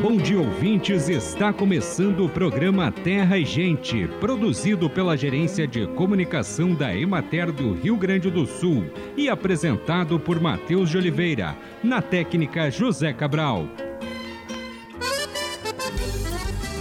Bom dia, ouvintes. Está começando o programa Terra e Gente, produzido pela Gerência de Comunicação da Emater do Rio Grande do Sul e apresentado por Matheus de Oliveira, na técnica José Cabral.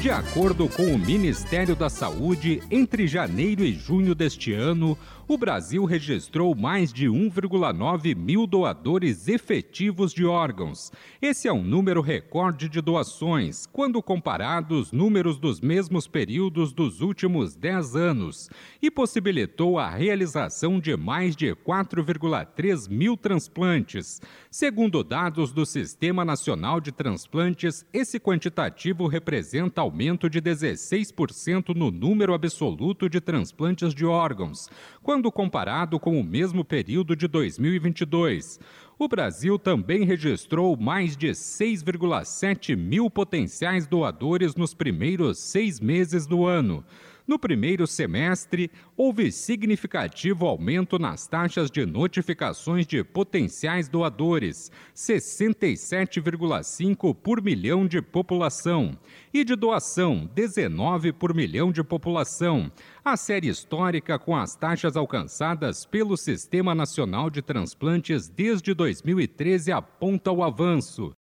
De acordo com o Ministério da Saúde, entre janeiro e junho deste ano, o Brasil registrou mais de 1,9 mil doadores efetivos de órgãos. Esse é um número recorde de doações, quando comparado números dos mesmos períodos dos últimos 10 anos, e possibilitou a realização de mais de 4,3 mil transplantes. Segundo dados do Sistema Nacional de Transplantes, esse quantitativo representa aumento de 16% no número absoluto de transplantes de órgãos quando comparado com o mesmo período de 2022. O Brasil também registrou mais de 6,7 mil potenciais doadores nos primeiros seis meses do ano. No primeiro semestre, houve significativo aumento nas taxas de notificações de potenciais doadores, 67,5 por milhão de população, e de doação, 19 por milhão de população. A série histórica com as taxas alcançadas pelo Sistema Nacional de Transplantes desde 2013 aponta o avanço.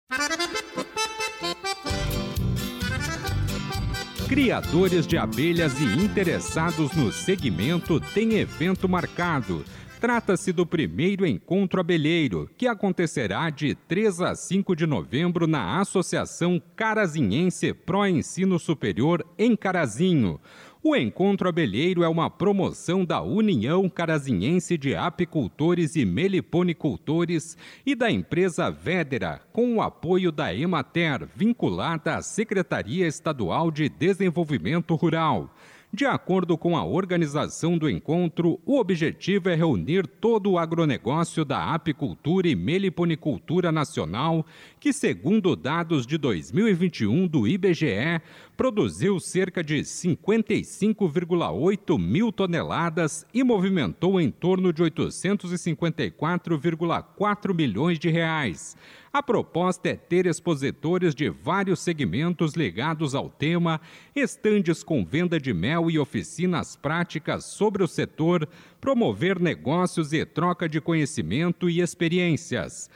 Criadores de abelhas e interessados no segmento têm evento marcado. Trata-se do primeiro encontro abelheiro, que acontecerá de 3 a 5 de novembro na Associação Carazinhense Pro Ensino Superior em Carazinho. O Encontro Abelheiro é uma promoção da União Carazinhense de Apicultores e Meliponicultores e da empresa Vedera, com o apoio da Emater, vinculada à Secretaria Estadual de Desenvolvimento Rural. De acordo com a organização do encontro, o objetivo é reunir todo o agronegócio da apicultura e meliponicultura nacional, que, segundo dados de 2021 do IBGE, produziu cerca de 55,8 mil toneladas e movimentou em torno de 854,4 milhões de reais. A proposta é ter expositores de vários segmentos ligados ao tema, estandes com venda de mel e oficinas práticas sobre o setor, promover negócios e troca de conhecimento e experiências.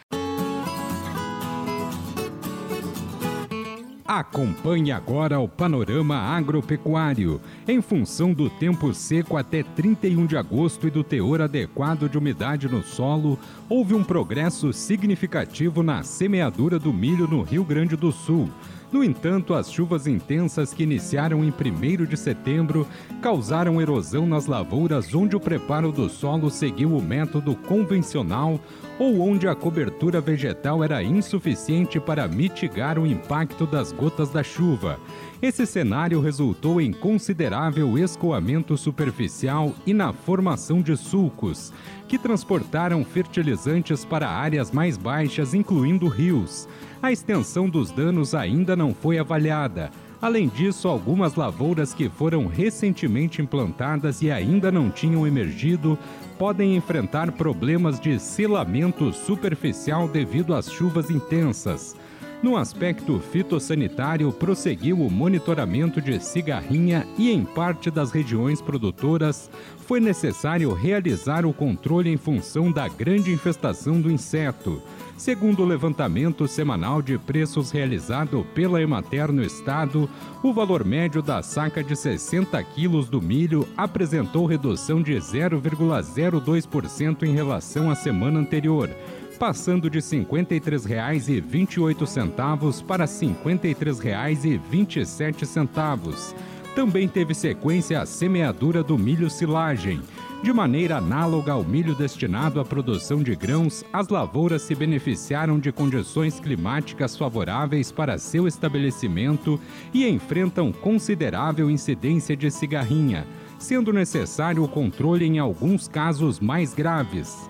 Acompanhe agora o panorama agropecuário. Em função do tempo seco até 31 de agosto e do teor adequado de umidade no solo, houve um progresso significativo na semeadura do milho no Rio Grande do Sul. No entanto, as chuvas intensas que iniciaram em 1 de setembro causaram erosão nas lavouras onde o preparo do solo seguiu o método convencional ou onde a cobertura vegetal era insuficiente para mitigar o impacto das gotas da chuva. Esse cenário resultou em considerável escoamento superficial e na formação de sulcos, que transportaram fertilizantes para áreas mais baixas, incluindo rios. A extensão dos danos ainda não foi avaliada. Além disso, algumas lavouras que foram recentemente implantadas e ainda não tinham emergido podem enfrentar problemas de selamento superficial devido às chuvas intensas. No aspecto fitossanitário, prosseguiu o monitoramento de cigarrinha e, em parte das regiões produtoras, foi necessário realizar o controle em função da grande infestação do inseto. Segundo o levantamento semanal de preços realizado pela Emater no estado, o valor médio da saca de 60 quilos do milho apresentou redução de 0,02% em relação à semana anterior passando de R$ 53,28 para R$ 53,27. Também teve sequência a semeadura do milho silagem. De maneira análoga ao milho destinado à produção de grãos, as lavouras se beneficiaram de condições climáticas favoráveis para seu estabelecimento e enfrentam considerável incidência de cigarrinha, sendo necessário o controle em alguns casos mais graves.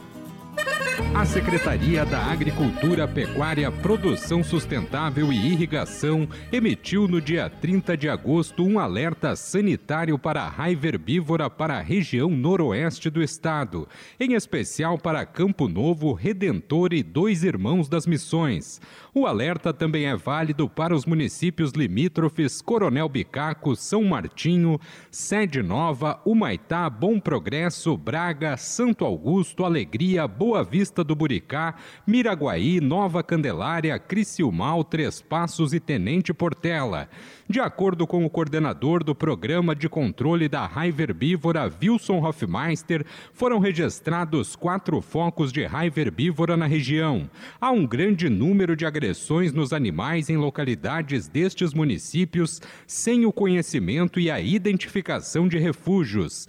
A Secretaria da Agricultura, Pecuária, Produção Sustentável e Irrigação emitiu no dia 30 de agosto um alerta sanitário para a raiva herbívora para a região noroeste do estado, em especial para Campo Novo, Redentor e Dois Irmãos das Missões. O alerta também é válido para os municípios limítrofes Coronel Bicaco, São Martinho, Sede Nova, Humaitá, Bom Progresso, Braga, Santo Augusto, Alegria, Boa Vista do Buricá, Miraguaí, Nova Candelária, Criciúmal, Três Passos e Tenente Portela. De acordo com o coordenador do Programa de Controle da Raiva Herbívora, Wilson Hoffmeister, foram registrados quatro focos de raiva herbívora na região. Há um grande número de agressões nos animais em localidades destes municípios sem o conhecimento e a identificação de refúgios.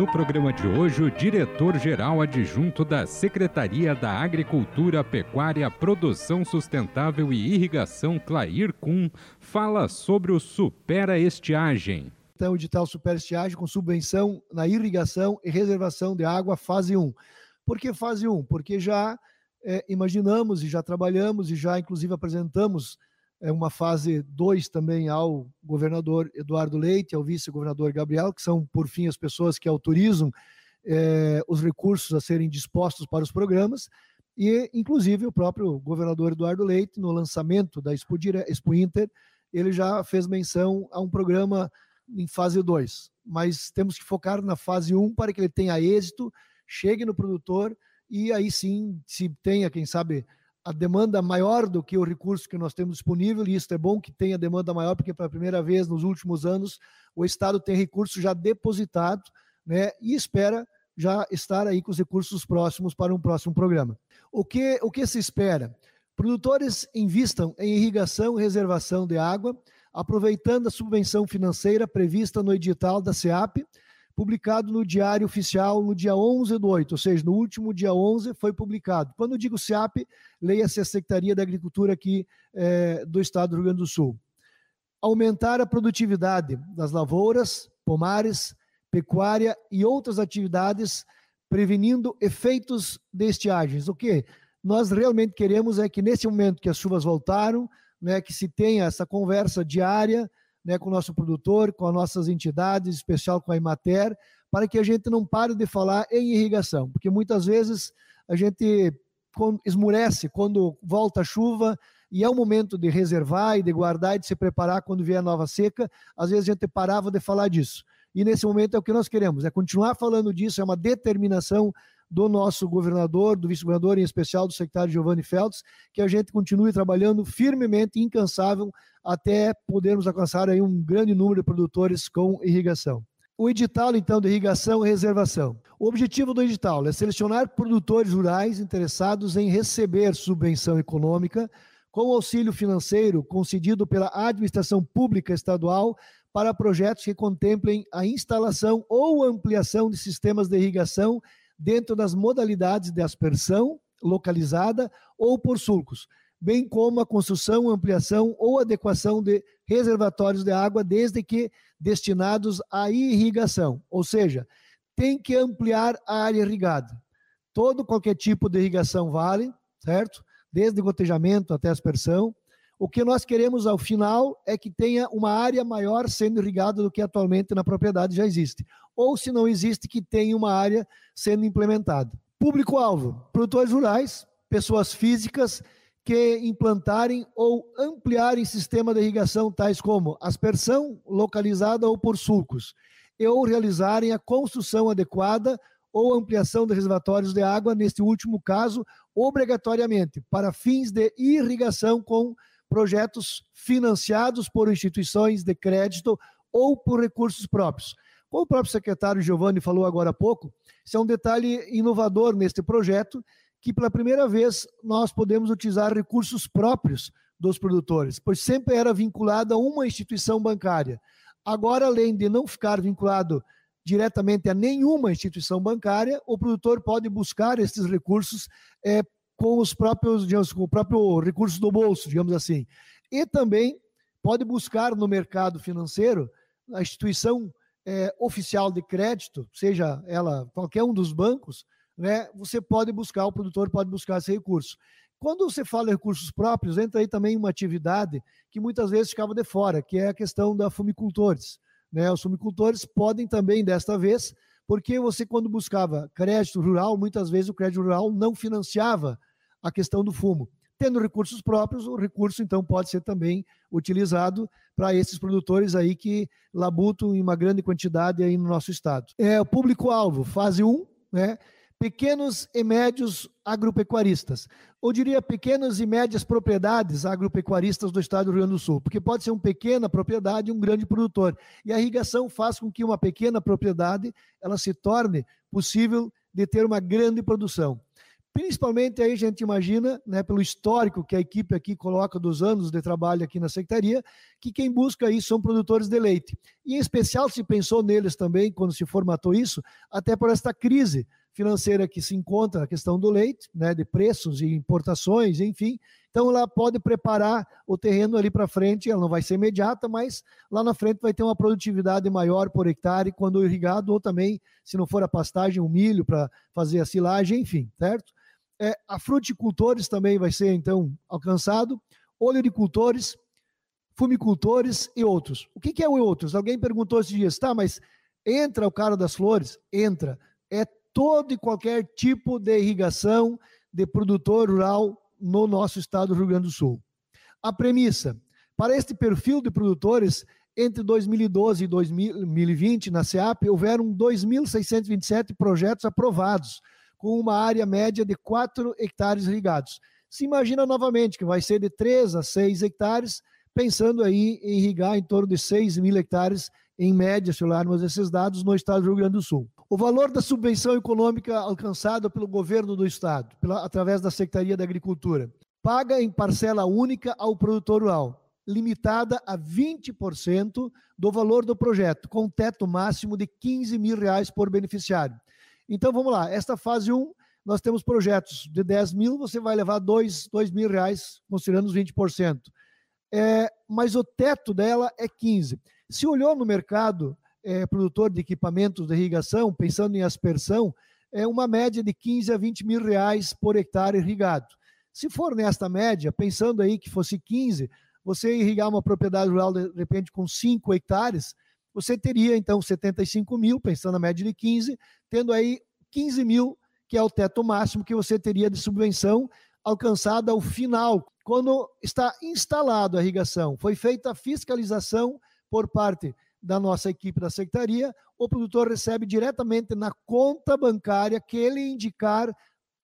No programa de hoje, o diretor-geral adjunto da Secretaria da Agricultura, Pecuária, Produção Sustentável e Irrigação, Clair Kuhn, fala sobre o Supera Estiagem. Então, edital Supera Estiagem com subvenção na irrigação e reservação de água, fase 1. Por que fase 1? Porque já é, imaginamos e já trabalhamos e já, inclusive, apresentamos é uma fase 2 também ao governador Eduardo Leite, ao vice-governador Gabriel, que são, por fim, as pessoas que autorizam é, os recursos a serem dispostos para os programas, e, inclusive, o próprio governador Eduardo Leite, no lançamento da Expo, Expo Inter, ele já fez menção a um programa em fase 2, mas temos que focar na fase 1 um para que ele tenha êxito, chegue no produtor e aí sim, se tenha, quem sabe, a demanda maior do que o recurso que nós temos disponível, e isso é bom que tenha demanda maior, porque pela primeira vez nos últimos anos o Estado tem recurso já depositado né, e espera já estar aí com os recursos próximos para um próximo programa. O que, o que se espera? Produtores invistam em irrigação e reservação de água, aproveitando a subvenção financeira prevista no edital da SEAP, publicado no Diário Oficial no dia 11 do 8, ou seja, no último dia 11 foi publicado. Quando eu digo SEAP, leia-se a Secretaria da Agricultura aqui é, do Estado do Rio Grande do Sul. Aumentar a produtividade das lavouras, pomares, pecuária e outras atividades, prevenindo efeitos de estiagens. O que nós realmente queremos é que, nesse momento que as chuvas voltaram, né, que se tenha essa conversa diária, né, com o nosso produtor, com as nossas entidades, em especial com a Imater, para que a gente não pare de falar em irrigação, porque muitas vezes a gente esmurece quando volta a chuva e é o momento de reservar e de guardar e de se preparar quando vier a nova seca. Às vezes a gente parava de falar disso. E nesse momento é o que nós queremos, é continuar falando disso, é uma determinação do nosso governador, do vice-governador, em especial do secretário Giovanni Feltz, que a gente continue trabalhando firmemente, incansável, até podermos alcançar aí um grande número de produtores com irrigação. O edital, então, de irrigação e reservação. O objetivo do edital é selecionar produtores rurais interessados em receber subvenção econômica com auxílio financeiro concedido pela administração pública estadual para projetos que contemplem a instalação ou ampliação de sistemas de irrigação dentro das modalidades de aspersão localizada ou por sulcos, bem como a construção, ampliação ou adequação de reservatórios de água, desde que destinados à irrigação, ou seja, tem que ampliar a área irrigada. Todo qualquer tipo de irrigação vale, certo? Desde gotejamento até aspersão. O que nós queremos ao final é que tenha uma área maior sendo irrigada do que atualmente na propriedade já existe. Ou, se não existe, que tenha uma área sendo implementada. Público-alvo: produtores rurais, pessoas físicas que implantarem ou ampliarem sistema de irrigação tais como aspersão localizada ou por sulcos, e ou realizarem a construção adequada ou ampliação de reservatórios de água, neste último caso, obrigatoriamente, para fins de irrigação com projetos financiados por instituições de crédito ou por recursos próprios. Como o próprio secretário Giovanni falou agora há pouco, isso é um detalhe inovador neste projeto, que pela primeira vez nós podemos utilizar recursos próprios dos produtores, pois sempre era vinculado a uma instituição bancária. Agora, além de não ficar vinculado diretamente a nenhuma instituição bancária, o produtor pode buscar esses recursos é, com os próprios, digamos, com o próprio recurso do bolso, digamos assim. E também pode buscar no mercado financeiro a instituição é, oficial de crédito, seja ela qualquer um dos bancos, né, você pode buscar, o produtor pode buscar esse recurso. Quando você fala em recursos próprios, entra aí também uma atividade que muitas vezes ficava de fora, que é a questão da fumicultores. Né? Os fumicultores podem também, desta vez, porque você, quando buscava crédito rural, muitas vezes o crédito rural não financiava a questão do fumo. Tendo recursos próprios, o recurso então pode ser também utilizado para esses produtores aí que labutam em uma grande quantidade aí no nosso estado. É o público-alvo, fase 1, né? Pequenos e médios agropecuaristas, ou diria pequenas e médias propriedades agropecuaristas do estado do Rio Grande do Sul, porque pode ser uma pequena propriedade e um grande produtor. E a irrigação faz com que uma pequena propriedade ela se torne possível de ter uma grande produção. Principalmente aí a gente imagina, né, pelo histórico que a equipe aqui coloca dos anos de trabalho aqui na secretaria, que quem busca isso são produtores de leite. E em especial se pensou neles também quando se formatou isso, até por esta crise financeira que se encontra a questão do leite, né, de preços e importações, enfim. Então ela pode preparar o terreno ali para frente, ela não vai ser imediata, mas lá na frente vai ter uma produtividade maior por hectare quando irrigado, ou também, se não for a pastagem, o milho para fazer a silagem, enfim, certo? É, a fruticultores também vai ser, então, alcançado, olericultores, fumicultores e outros. O que, que é o outros? Alguém perguntou esses dias, tá, mas entra o cara das flores? Entra. É todo e qualquer tipo de irrigação de produtor rural no nosso estado do Rio Grande do Sul. A premissa, para este perfil de produtores, entre 2012 e 2020, na SEAP, houveram 2.627 projetos aprovados, com uma área média de 4 hectares irrigados. Se imagina novamente que vai ser de 3 a 6 hectares, pensando aí em irrigar em torno de 6 mil hectares em média, se olharmos esses dados, no estado do Rio Grande do Sul. O valor da subvenção econômica alcançada pelo governo do estado, pela, através da Secretaria da Agricultura, paga em parcela única ao produtor rural, limitada a 20% do valor do projeto, com teto máximo de 15 mil reais por beneficiário. Então vamos lá, esta fase 1, nós temos projetos de 10 mil, você vai levar 2, 2 mil reais, considerando os 20%. É, mas o teto dela é 15. Se olhou no mercado, é, produtor de equipamentos de irrigação, pensando em aspersão, é uma média de 15 a 20 mil reais por hectare irrigado. Se for nesta média, pensando aí que fosse 15, você irrigar uma propriedade rural de repente com 5 hectares, você teria então 75 mil, pensando na média de 15, tendo aí 15 mil, que é o teto máximo que você teria de subvenção alcançada ao final, quando está instalado a irrigação. Foi feita a fiscalização por parte da nossa equipe da secretaria, o produtor recebe diretamente na conta bancária que ele indicar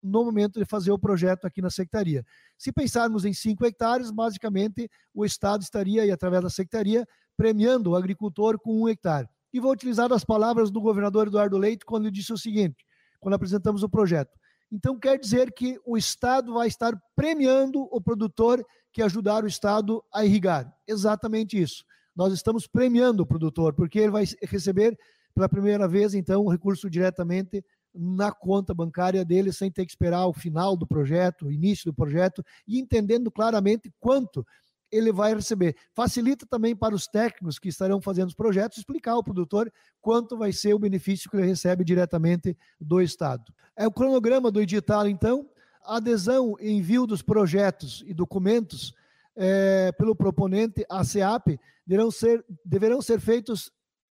no momento de fazer o projeto aqui na secretaria. Se pensarmos em 5 hectares, basicamente o Estado estaria, aí, através da secretaria, premiando o agricultor com um hectare. E vou utilizar as palavras do governador Eduardo Leite quando ele disse o seguinte, quando apresentamos o projeto. Então, quer dizer que o Estado vai estar premiando o produtor que ajudar o Estado a irrigar. Exatamente isso. Nós estamos premiando o produtor, porque ele vai receber pela primeira vez, então, o recurso diretamente na conta bancária dele, sem ter que esperar o final do projeto, o início do projeto, e entendendo claramente quanto ele vai receber. Facilita também para os técnicos que estarão fazendo os projetos explicar ao produtor quanto vai ser o benefício que ele recebe diretamente do Estado. É o cronograma do edital, então, adesão e envio dos projetos e documentos é, pelo proponente à SEAP deverão ser, deverão ser feitos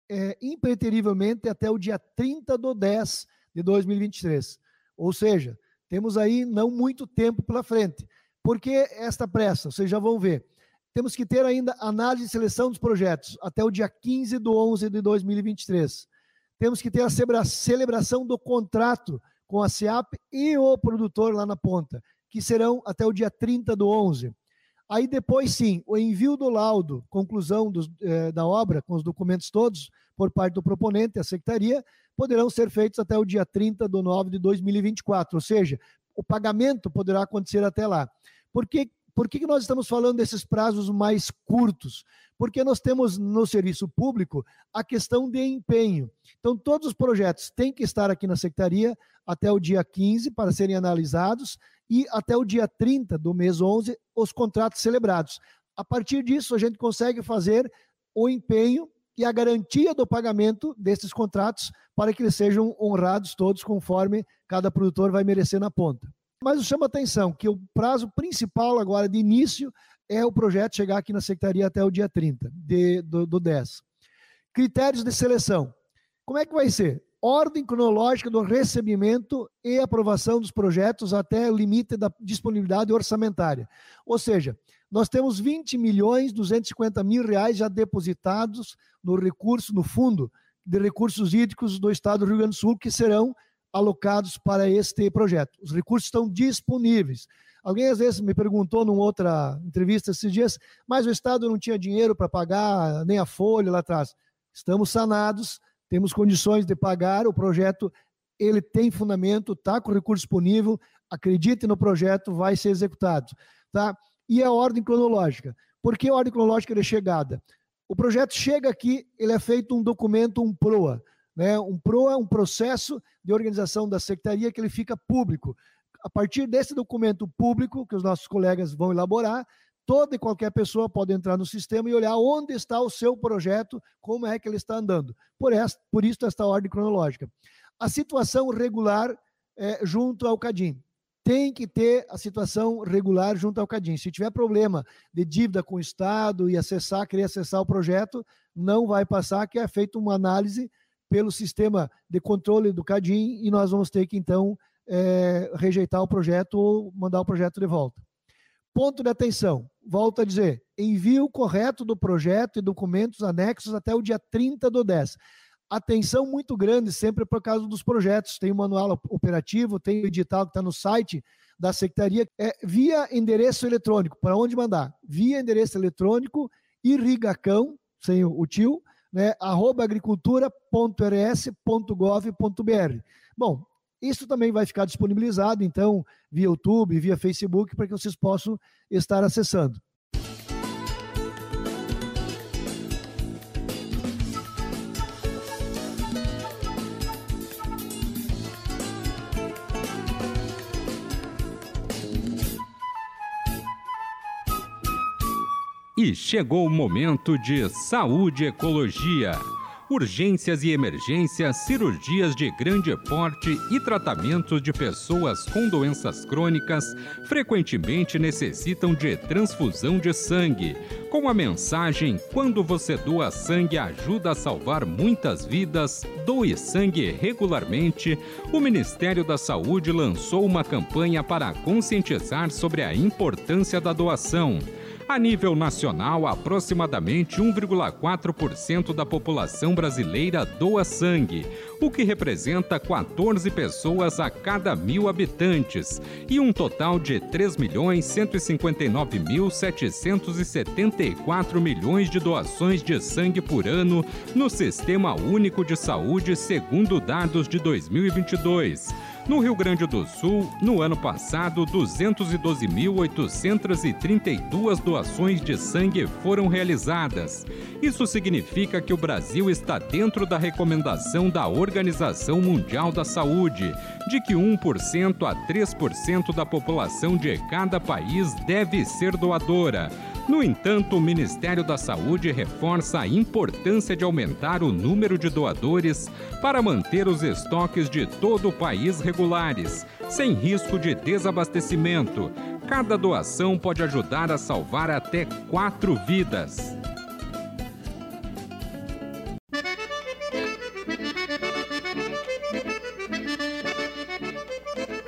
é, impreterivelmente até o dia 30 de 10 de 2023. Ou seja, temos aí não muito tempo pela frente. Por que esta pressa? Vocês já vão ver. Temos que ter ainda análise e seleção dos projetos até o dia 15 de 11 de 2023. Temos que ter a celebração do contrato com a SEAP e o produtor lá na ponta, que serão até o dia 30 do 11. Aí depois sim, o envio do laudo, conclusão dos, eh, da obra, com os documentos todos, por parte do proponente, a secretaria, poderão ser feitos até o dia 30 de 9 de 2024, ou seja, o pagamento poderá acontecer até lá. Por que por que nós estamos falando desses prazos mais curtos? Porque nós temos no serviço público a questão de empenho. Então, todos os projetos têm que estar aqui na secretaria até o dia 15 para serem analisados e até o dia 30 do mês 11 os contratos celebrados. A partir disso, a gente consegue fazer o empenho e a garantia do pagamento desses contratos para que eles sejam honrados todos conforme cada produtor vai merecer na ponta. Mas eu chamo a atenção que o prazo principal agora de início é o projeto chegar aqui na secretaria até o dia 30 de, do, do 10. Critérios de seleção. Como é que vai ser? Ordem cronológica do recebimento e aprovação dos projetos até o limite da disponibilidade orçamentária. Ou seja, nós temos 20 milhões 250 mil reais já depositados no recurso, no fundo de recursos hídricos do estado do Rio Grande do Sul, que serão alocados para este projeto. Os recursos estão disponíveis. Alguém às vezes me perguntou numa outra entrevista esses dias, mas o Estado não tinha dinheiro para pagar nem a folha lá atrás. Estamos sanados, temos condições de pagar, o projeto ele tem fundamento, está com recurso disponível, acredite no projeto, vai ser executado. Tá? E a ordem cronológica. Por que a ordem cronológica de chegada? O projeto chega aqui, ele é feito um documento, um PROA. Né? Um PROA é um processo de organização da secretaria que ele fica público. A partir desse documento público, que os nossos colegas vão elaborar, toda e qualquer pessoa pode entrar no sistema e olhar onde está o seu projeto, como é que ele está andando. Por, esta, por isso, esta ordem cronológica. A situação regular é, junto ao CADIM. Tem que ter a situação regular junto ao CADIM. Se tiver problema de dívida com o Estado e acessar, querer acessar o projeto, não vai passar, que é feita uma análise pelo sistema de controle do CADIM e nós vamos ter que, então, é, rejeitar o projeto ou mandar o projeto de volta. Ponto de atenção, volto a dizer, envio correto do projeto e documentos anexos até o dia 30 do 10. Atenção muito grande sempre por causa dos projetos. Tem o manual operativo, tem o edital que está no site da Secretaria, é via endereço eletrônico. Para onde mandar? Via endereço eletrônico irrigacão, sem o tio, né, agricultura.rs.gov.br. Bom, isso também vai ficar disponibilizado, então, via YouTube, via Facebook, para que vocês possam estar acessando. E chegou o momento de saúde e ecologia. Urgências e emergências, cirurgias de grande porte e tratamentos de pessoas com doenças crônicas frequentemente necessitam de transfusão de sangue. Com a mensagem Quando você doa sangue ajuda a salvar muitas vidas, doe sangue regularmente, o Ministério da Saúde lançou uma campanha para conscientizar sobre a importância da doação. A nível nacional, aproximadamente 1,4% da população brasileira doa sangue, o que representa 14 pessoas a cada mil habitantes, e um total de 3.159.774 milhões de doações de sangue por ano no Sistema Único de Saúde, segundo dados de 2022. No Rio Grande do Sul, no ano passado, 212.832 doações de sangue foram realizadas. Isso significa que o Brasil está dentro da recomendação da Organização Mundial da Saúde, de que 1% a 3% da população de cada país deve ser doadora. No entanto, o Ministério da Saúde reforça a importância de aumentar o número de doadores para manter os estoques de todo o país regulares, sem risco de desabastecimento. Cada doação pode ajudar a salvar até quatro vidas.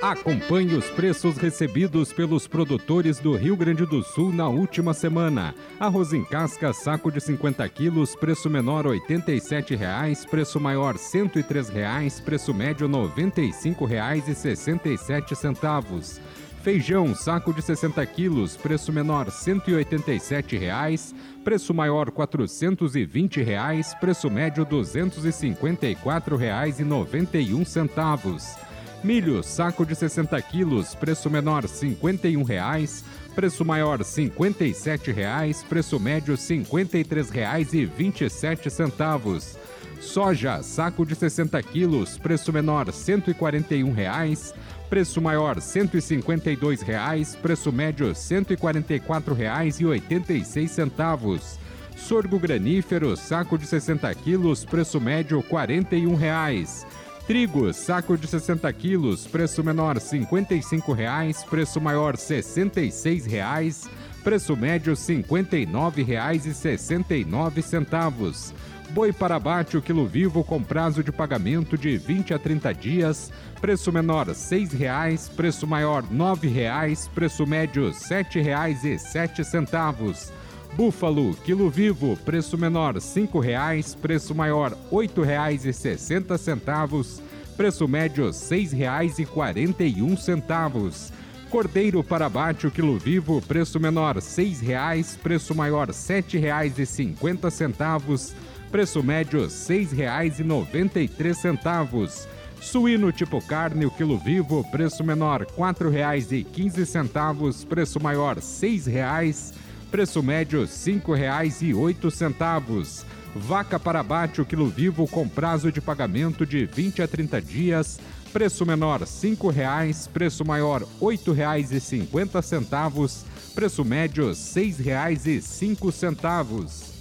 Acompanhe os preços recebidos pelos produtores do Rio Grande do Sul na última semana. Arroz em casca, saco de 50 quilos, preço menor R$ 87,00, preço maior R$ 103,00, preço médio R$ 95,67. Feijão, saco de 60 quilos, preço menor R$ 187,00, preço maior R$ 420,00, preço médio R$ 254,91. Milho, saco de 60 quilos, preço menor R$ 51,00, preço maior R$ 57,00, preço médio R$ 53,27. Soja, saco de 60 quilos, preço menor R$ 141,00, preço maior R$ 152,00, preço médio R$ 144,86 Sorgo granífero, saco de 60 quilos, preço médio R$ 41. Trigo, saco de 60 quilos, preço menor 55 reais, preço maior 66 reais, preço médio R$ 59,69. Boi para abate o quilo vivo com prazo de pagamento de 20 a 30 dias, preço menor R$ 6,00, preço maior R$ 9,00, preço médio R$ 7,07. Búfalo, quilo vivo, preço menor R$ 5,00, preço maior R$ 8,60, preço médio R$ 6,41. Cordeiro para abate o quilo vivo, preço menor R$ 6,00, preço maior R$ 7,50, preço médio R$ 6,93. Suíno tipo carne, o quilo vivo, preço menor R$ 4,15, preço maior R$ 6,00 preço médio R$ 5,08. Vaca para abate o quilo vivo com prazo de pagamento de 20 a 30 dias, preço menor R$ 5,00, preço maior R$ 8,50, preço médio R$ 6,05.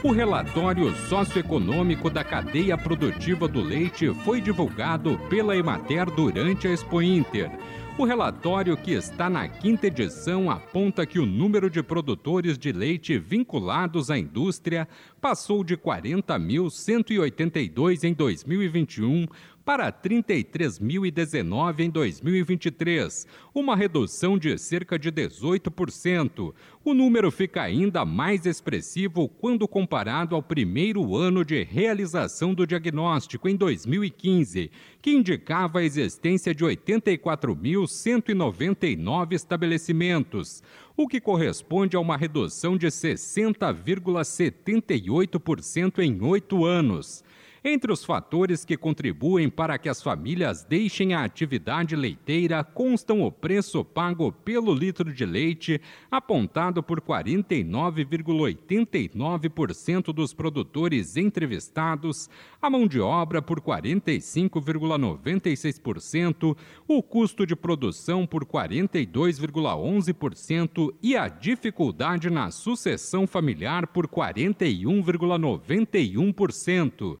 O relatório socioeconômico da cadeia produtiva do leite foi divulgado pela Emater durante a Expo Inter. O relatório, que está na quinta edição, aponta que o número de produtores de leite vinculados à indústria passou de 40.182 em 2021 para 33.019 em 2023, uma redução de cerca de 18%. O número fica ainda mais expressivo quando comparado ao primeiro ano de realização do diagnóstico, em 2015, que indicava a existência de 84.199 estabelecimentos, o que corresponde a uma redução de 60,78% em oito anos. Entre os fatores que contribuem para que as famílias deixem a atividade leiteira constam o preço pago pelo litro de leite, apontado por 49,89% dos produtores entrevistados, a mão de obra por 45,96%, o custo de produção por 42,11% e a dificuldade na sucessão familiar por 41,91%.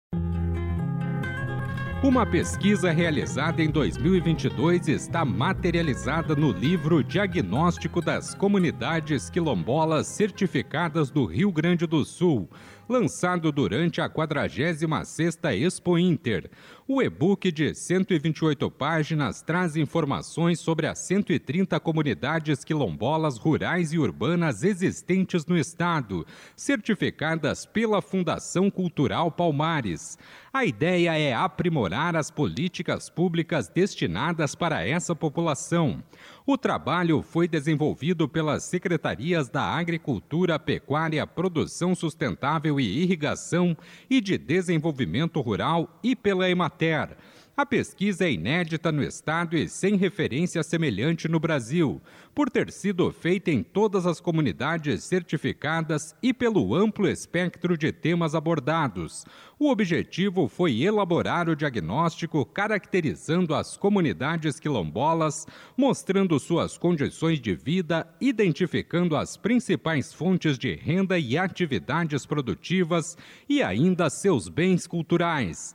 Uma pesquisa realizada em 2022 está materializada no livro Diagnóstico das Comunidades Quilombolas Certificadas do Rio Grande do Sul, lançado durante a 46ª Expo Inter. O e-book de 128 páginas traz informações sobre as 130 comunidades quilombolas rurais e urbanas existentes no estado, certificadas pela Fundação Cultural Palmares. A ideia é aprimorar as políticas públicas destinadas para essa população. O trabalho foi desenvolvido pelas Secretarias da Agricultura, Pecuária, Produção Sustentável e Irrigação e de Desenvolvimento Rural e pela Emater. A pesquisa é inédita no estado e sem referência semelhante no Brasil, por ter sido feita em todas as comunidades certificadas e pelo amplo espectro de temas abordados. O objetivo foi elaborar o diagnóstico caracterizando as comunidades quilombolas, mostrando suas condições de vida, identificando as principais fontes de renda e atividades produtivas e ainda seus bens culturais.